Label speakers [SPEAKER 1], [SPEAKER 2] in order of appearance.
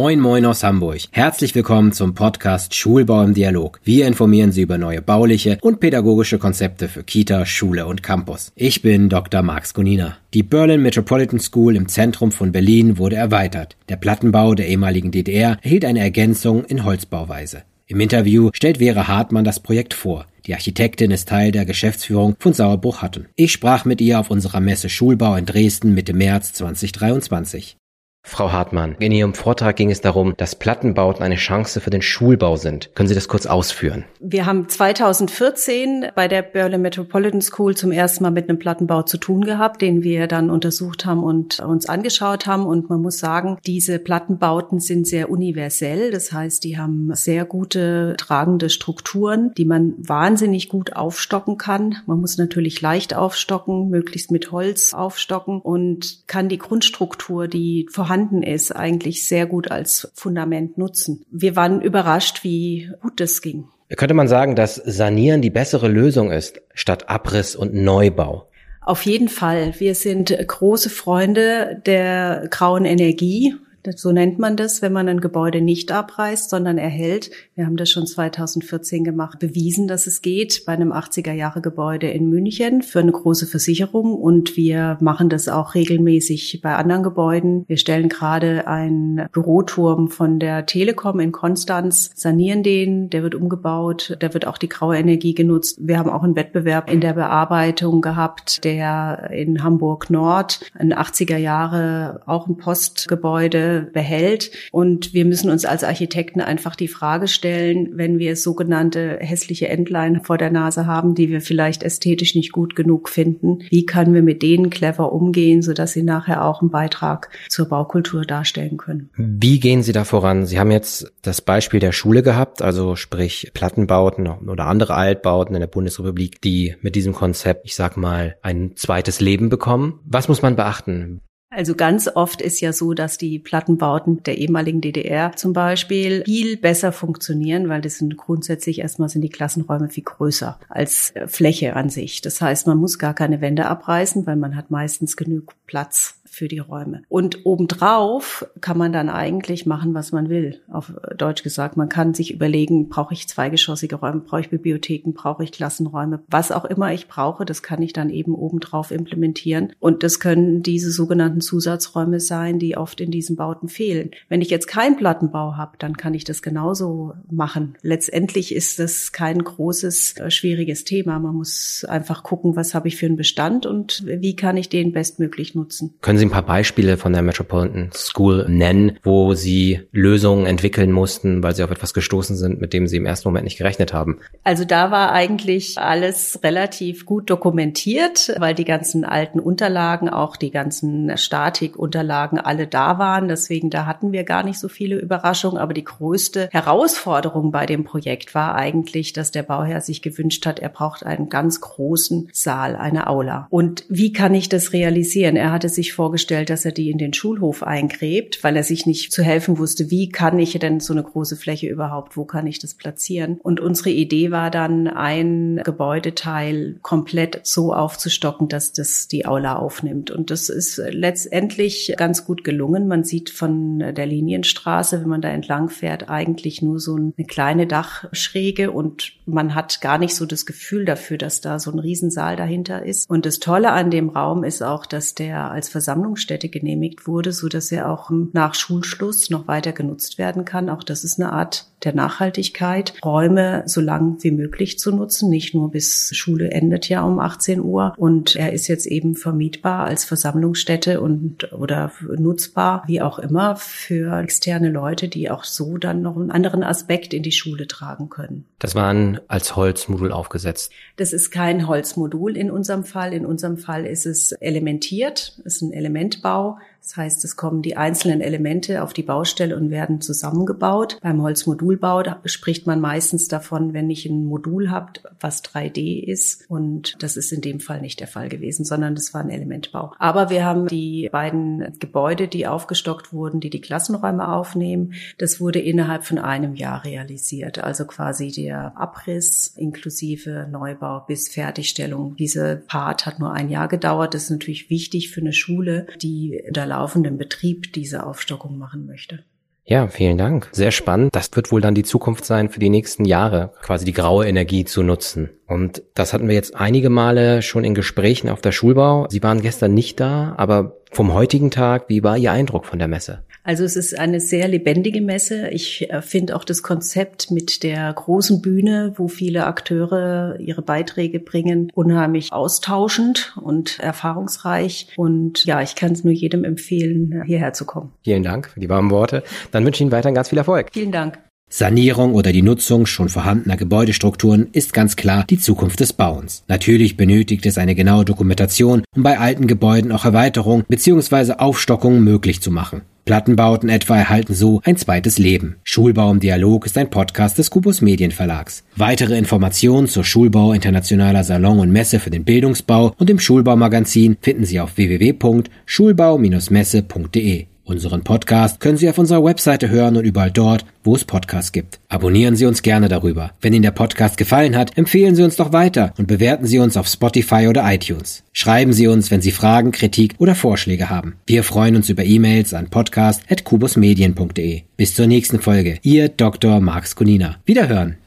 [SPEAKER 1] Moin Moin aus Hamburg. Herzlich willkommen zum Podcast Schulbau im Dialog. Wir informieren Sie über neue bauliche und pädagogische Konzepte für Kita, Schule und Campus. Ich bin Dr. Max Gunina. Die Berlin Metropolitan School im Zentrum von Berlin wurde erweitert. Der Plattenbau der ehemaligen DDR erhielt eine Ergänzung in Holzbauweise. Im Interview stellt Vera Hartmann das Projekt vor. Die Architektin ist Teil der Geschäftsführung von Sauerbruch Hatten. Ich sprach mit ihr auf unserer Messe Schulbau in Dresden Mitte März 2023. Frau Hartmann, in Ihrem Vortrag ging es darum, dass Plattenbauten eine Chance für den Schulbau sind. Können Sie das kurz ausführen?
[SPEAKER 2] Wir haben 2014 bei der Berlin Metropolitan School zum ersten Mal mit einem Plattenbau zu tun gehabt, den wir dann untersucht haben und uns angeschaut haben. Und man muss sagen, diese Plattenbauten sind sehr universell. Das heißt, die haben sehr gute tragende Strukturen, die man wahnsinnig gut aufstocken kann. Man muss natürlich leicht aufstocken, möglichst mit Holz aufstocken und kann die Grundstruktur, die vorhanden vorhanden ist, eigentlich sehr gut als Fundament nutzen. Wir waren überrascht, wie gut das ging.
[SPEAKER 1] Könnte man sagen, dass Sanieren die bessere Lösung ist, statt Abriss und Neubau?
[SPEAKER 2] Auf jeden Fall. Wir sind große Freunde der grauen Energie. So nennt man das, wenn man ein Gebäude nicht abreißt, sondern erhält. Wir haben das schon 2014 gemacht, bewiesen, dass es geht bei einem 80er-Jahre-Gebäude in München für eine große Versicherung. Und wir machen das auch regelmäßig bei anderen Gebäuden. Wir stellen gerade einen Büroturm von der Telekom in Konstanz, sanieren den, der wird umgebaut, da wird auch die graue Energie genutzt. Wir haben auch einen Wettbewerb in der Bearbeitung gehabt, der in Hamburg Nord, ein 80er Jahre, auch ein Postgebäude behält. Und wir müssen uns als Architekten einfach die Frage stellen, wenn wir sogenannte hässliche Entlein vor der Nase haben, die wir vielleicht ästhetisch nicht gut genug finden, wie können wir mit denen clever umgehen, sodass sie nachher auch einen Beitrag zur Baukultur darstellen können.
[SPEAKER 1] Wie gehen Sie da voran? Sie haben jetzt das Beispiel der Schule gehabt, also sprich Plattenbauten oder andere Altbauten in der Bundesrepublik, die mit diesem Konzept, ich sag mal, ein zweites Leben bekommen. Was muss man beachten?
[SPEAKER 2] Also ganz oft ist ja so, dass die Plattenbauten der ehemaligen DDR zum Beispiel viel besser funktionieren, weil das sind grundsätzlich erstmal sind die Klassenräume viel größer als äh, Fläche an sich. Das heißt, man muss gar keine Wände abreißen, weil man hat meistens genug Platz für die Räume. Und obendrauf kann man dann eigentlich machen, was man will. Auf Deutsch gesagt, man kann sich überlegen, brauche ich zweigeschossige Räume, brauche ich Bibliotheken, brauche ich Klassenräume, was auch immer ich brauche, das kann ich dann eben obendrauf implementieren. Und das können diese sogenannten Zusatzräume sein, die oft in diesen Bauten fehlen. Wenn ich jetzt keinen Plattenbau habe, dann kann ich das genauso machen. Letztendlich ist das kein großes, äh, schwieriges Thema. Man muss einfach gucken, was habe ich für einen Bestand und wie kann ich den bestmöglich nutzen.
[SPEAKER 1] Können Sie ein paar Beispiele von der Metropolitan School nennen, wo Sie Lösungen entwickeln mussten, weil Sie auf etwas gestoßen sind, mit dem Sie im ersten Moment nicht gerechnet haben?
[SPEAKER 2] Also da war eigentlich alles relativ gut dokumentiert, weil die ganzen alten Unterlagen, auch die ganzen Statikunterlagen alle da waren. Deswegen da hatten wir gar nicht so viele Überraschungen. Aber die größte Herausforderung bei dem Projekt war eigentlich, dass der Bauherr sich gewünscht hat, er braucht einen ganz großen Saal, eine Aula. Und wie kann ich das realisieren? Er hatte sich vor vorgestellt, dass er die in den Schulhof eingräbt, weil er sich nicht zu helfen wusste, wie kann ich denn so eine große Fläche überhaupt, wo kann ich das platzieren? Und unsere Idee war dann, ein Gebäudeteil komplett so aufzustocken, dass das die Aula aufnimmt. Und das ist letztendlich ganz gut gelungen. Man sieht von der Linienstraße, wenn man da entlang fährt, eigentlich nur so eine kleine Dachschräge und man hat gar nicht so das Gefühl dafür, dass da so ein Riesensaal dahinter ist. Und das Tolle an dem Raum ist auch, dass der als Versammlung Versammlungsstätte genehmigt wurde, so dass er auch nach Schulschluss noch weiter genutzt werden kann. Auch das ist eine Art der Nachhaltigkeit, Räume so lang wie möglich zu nutzen, nicht nur bis Schule endet ja um 18 Uhr. Und er ist jetzt eben vermietbar als Versammlungsstätte und oder nutzbar, wie auch immer, für externe Leute, die auch so dann noch einen anderen Aspekt in die Schule tragen können.
[SPEAKER 1] Das waren als Holzmodul aufgesetzt.
[SPEAKER 2] Das ist kein Holzmodul in unserem Fall. In unserem Fall ist es elementiert, ist ein Elementbau. Das heißt, es kommen die einzelnen Elemente auf die Baustelle und werden zusammengebaut. Beim Holzmodulbau spricht man meistens davon, wenn ich ein Modul habt, was 3D ist. Und das ist in dem Fall nicht der Fall gewesen, sondern das war ein Elementbau. Aber wir haben die beiden Gebäude, die aufgestockt wurden, die die Klassenräume aufnehmen. Das wurde innerhalb von einem Jahr realisiert. Also quasi der Abriss inklusive Neubau bis Fertigstellung. Diese Part hat nur ein Jahr gedauert. Das ist natürlich wichtig für eine Schule, die unter laufendem Betrieb diese Aufstockung machen möchte.
[SPEAKER 1] Ja, vielen Dank. Sehr spannend. Das wird wohl dann die Zukunft sein für die nächsten Jahre, quasi die graue Energie zu nutzen. Und das hatten wir jetzt einige Male schon in Gesprächen auf der Schulbau. Sie waren gestern nicht da, aber vom heutigen Tag, wie war Ihr Eindruck von der Messe?
[SPEAKER 2] Also es ist eine sehr lebendige Messe. Ich äh, finde auch das Konzept mit der großen Bühne, wo viele Akteure ihre Beiträge bringen, unheimlich austauschend und erfahrungsreich. Und ja, ich kann es nur jedem empfehlen, hierher zu kommen.
[SPEAKER 1] Vielen Dank für die warmen Worte. Dann wünsche ich Ihnen weiterhin ganz viel Erfolg.
[SPEAKER 2] Vielen Dank.
[SPEAKER 1] Sanierung oder die Nutzung schon vorhandener Gebäudestrukturen ist ganz klar die Zukunft des Bauens. Natürlich benötigt es eine genaue Dokumentation, um bei alten Gebäuden auch Erweiterung bzw. Aufstockungen möglich zu machen. Plattenbauten etwa erhalten so ein zweites Leben. Schulbau im Dialog ist ein Podcast des Kubus Medienverlags. Weitere Informationen zur Schulbau internationaler Salon und Messe für den Bildungsbau und dem Schulbaumagazin finden Sie auf www.schulbau-messe.de. Unseren Podcast können Sie auf unserer Webseite hören und überall dort, wo es Podcasts gibt. Abonnieren Sie uns gerne darüber. Wenn Ihnen der Podcast gefallen hat, empfehlen Sie uns doch weiter und bewerten Sie uns auf Spotify oder iTunes. Schreiben Sie uns, wenn Sie Fragen, Kritik oder Vorschläge haben. Wir freuen uns über E-Mails an podcast.kubusmedien.de. Bis zur nächsten Folge. Ihr Dr. Marx Kunina. Wiederhören.